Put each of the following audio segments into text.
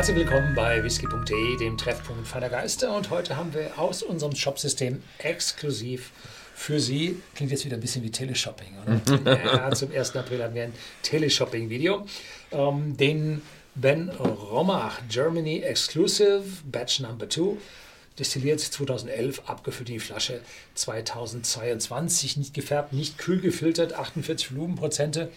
Herzlich willkommen bei whisky.de, dem Treffpunkt feiner Geister. Und heute haben wir aus unserem Shopsystem exklusiv für Sie, klingt jetzt wieder ein bisschen wie Teleshopping, oder? ja, zum 1. April haben wir ein Teleshopping-Video, ähm, den Ben Romach Germany Exclusive Batch Number 2 destilliert 2011, abgefüllt in die Flasche 2022, nicht gefärbt, nicht kühl gefiltert, 48 Volumenprozente.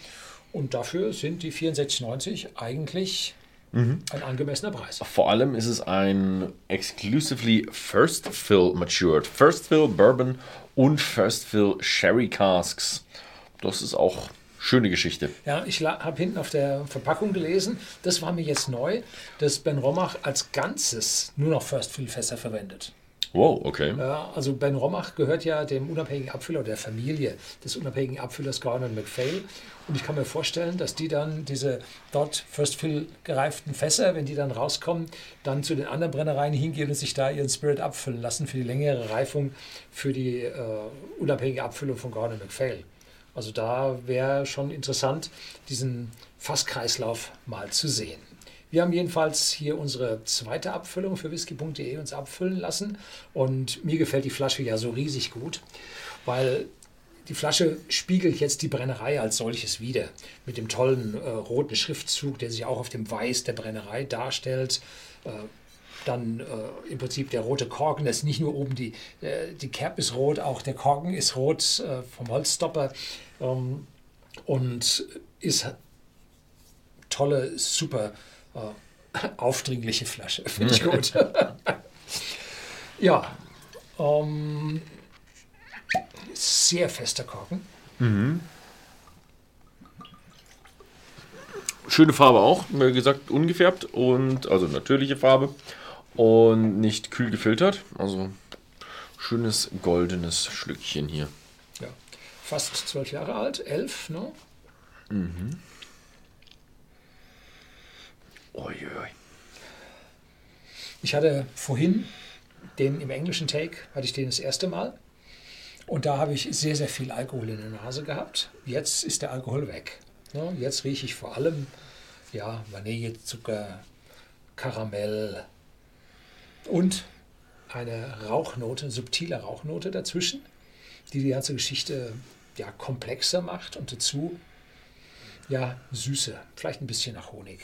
Und dafür sind die 64,90 eigentlich mhm. ein angemessener Preis. Vor allem ist es ein exclusively First Fill Matured. First Fill Bourbon und First Fill Sherry Casks. Das ist auch schöne Geschichte. Ja, ich habe hinten auf der Verpackung gelesen, das war mir jetzt neu, dass Ben Romach als Ganzes nur noch First Fill Fässer verwendet. Wow, okay. Also Ben Romach gehört ja dem unabhängigen Abfüller der Familie des unabhängigen Abfüllers Gordon McPhail. Und ich kann mir vorstellen, dass die dann diese dort First Fill gereiften Fässer, wenn die dann rauskommen, dann zu den anderen Brennereien hingehen und sich da ihren Spirit abfüllen lassen für die längere Reifung für die äh, unabhängige Abfüllung von Gordon McPhail. Also da wäre schon interessant, diesen Fasskreislauf mal zu sehen. Wir haben jedenfalls hier unsere zweite Abfüllung für whisky.de uns abfüllen lassen. Und mir gefällt die Flasche ja so riesig gut, weil die Flasche spiegelt jetzt die Brennerei als solches wieder mit dem tollen äh, roten Schriftzug, der sich auch auf dem Weiß der Brennerei darstellt. Äh, dann äh, im Prinzip der rote Korken, das ist nicht nur oben die, äh, die Kerb ist rot, auch der Korken ist rot äh, vom Holzstopper. Ähm, und ist tolle, super aufdringliche Flasche. Finde ich gut. ja. Ähm, sehr fester Korken. Mhm. Schöne Farbe auch, wie gesagt, ungefärbt und also natürliche Farbe und nicht kühl gefiltert. Also schönes goldenes Schlückchen hier. Ja, fast zwölf Jahre alt, elf, ne? Mhm. Uiui. Ich hatte vorhin den im englischen Take, hatte ich den das erste Mal. Und da habe ich sehr, sehr viel Alkohol in der Nase gehabt. Jetzt ist der Alkohol weg. Jetzt rieche ich vor allem ja, Vanille, Zucker, Karamell und eine Rauchnote, subtile Rauchnote dazwischen, die die ganze Geschichte ja, komplexer macht und dazu ja, Süße, vielleicht ein bisschen nach Honig.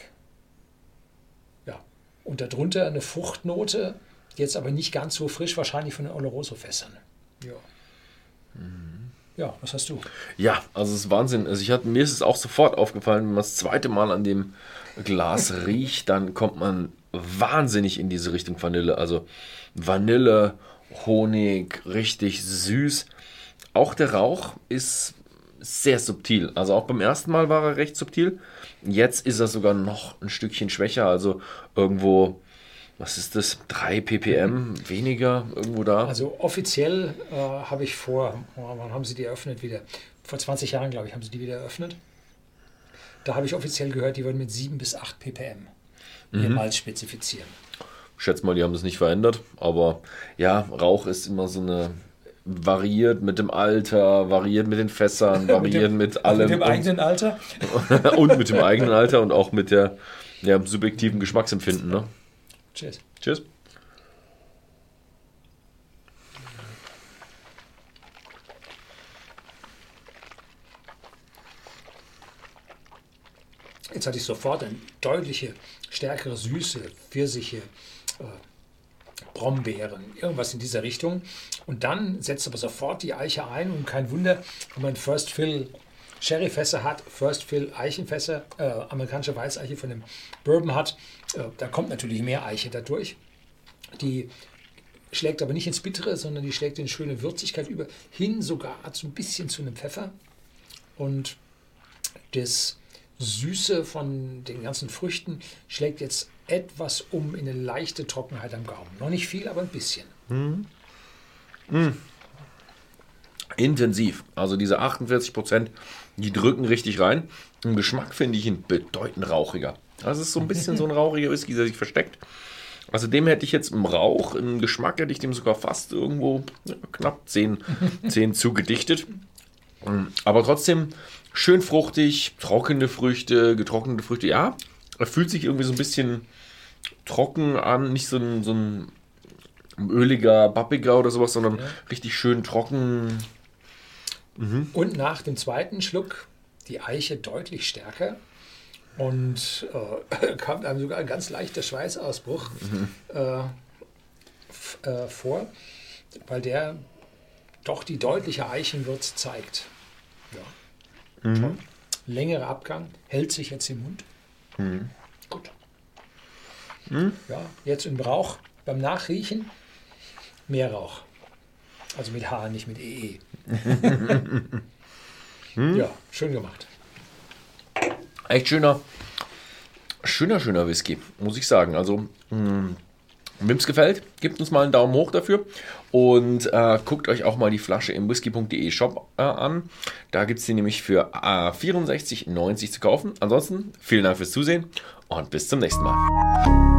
Und darunter eine Fruchtnote, jetzt aber nicht ganz so frisch, wahrscheinlich von den Oloroso-Fässern. Ja. Mhm. Ja, was hast du? Ja, also es ist Wahnsinn. Also ich hatte, mir ist es auch sofort aufgefallen, wenn man das zweite Mal an dem Glas riecht, dann kommt man wahnsinnig in diese Richtung Vanille. Also Vanille, Honig, richtig süß. Auch der Rauch ist sehr subtil. Also auch beim ersten Mal war er recht subtil. Jetzt ist er sogar noch ein Stückchen schwächer. Also irgendwo, was ist das? 3 ppm weniger irgendwo da. Also offiziell äh, habe ich vor, oh, wann haben sie die eröffnet wieder? Vor 20 Jahren, glaube ich, haben sie die wieder eröffnet. Da habe ich offiziell gehört, die würden mit 7 bis 8 ppm mhm. ihr Malz spezifizieren. Ich schätze mal, die haben das nicht verändert. Aber ja, Rauch ist immer so eine variiert mit dem Alter, variiert mit den Fässern, variiert mit, dem, mit allem. Mit dem eigenen Alter? und mit dem eigenen Alter und auch mit der ja, subjektiven Geschmacksempfinden. Ne? Cheers. Cheers. Jetzt hatte ich sofort eine deutliche, stärkere Süße, Pfirsiche, äh, Brombeeren, irgendwas in dieser Richtung. Und dann setzt aber sofort die Eiche ein und kein Wunder, wenn man First Fill Sherryfässer hat, First Fill Eichenfässer, äh, amerikanische Weißeiche von dem Bourbon hat, äh, da kommt natürlich mehr Eiche dadurch. Die schlägt aber nicht ins Bittere, sondern die schlägt in schöne Würzigkeit über, hin sogar so ein bisschen zu einem Pfeffer. Und das Süße von den ganzen Früchten schlägt jetzt etwas um in eine leichte Trockenheit am Gaumen. Noch nicht viel, aber ein bisschen. Mhm. Mhm. Intensiv. Also diese 48 Prozent, die drücken richtig rein. Im Geschmack finde ich ihn bedeutend rauchiger. Also es ist so ein bisschen so ein rauchiger Whisky, der sich versteckt. Also dem hätte ich jetzt im Rauch, im Geschmack hätte ich dem sogar fast irgendwo knapp 10, 10 zugedichtet. Aber trotzdem schön fruchtig, trockene Früchte, getrocknete Früchte. Ja, er fühlt sich irgendwie so ein bisschen trocken an, nicht so ein, so ein öliger, pappiger oder sowas, sondern ja. richtig schön trocken. Mhm. Und nach dem zweiten Schluck die Eiche deutlich stärker und äh, kam einem sogar ein ganz leichter Schweißausbruch mhm. äh, äh, vor, weil der doch die deutliche Eichenwürze zeigt. Ja. Mhm. Längerer Abgang, hält sich jetzt im Mund. Mhm. Gut. Mhm. Ja, jetzt im Rauch beim Nachriechen mehr Rauch. Also mit H, nicht mit EE. hm? Ja, schön gemacht. Echt schöner, schöner, schöner Whisky, muss ich sagen. Also, mh, Wem es gefällt, gebt uns mal einen Daumen hoch dafür und äh, guckt euch auch mal die Flasche im whisky.de Shop äh, an. Da gibt es die nämlich für äh, 64,90 zu kaufen. Ansonsten vielen Dank fürs Zusehen und bis zum nächsten Mal.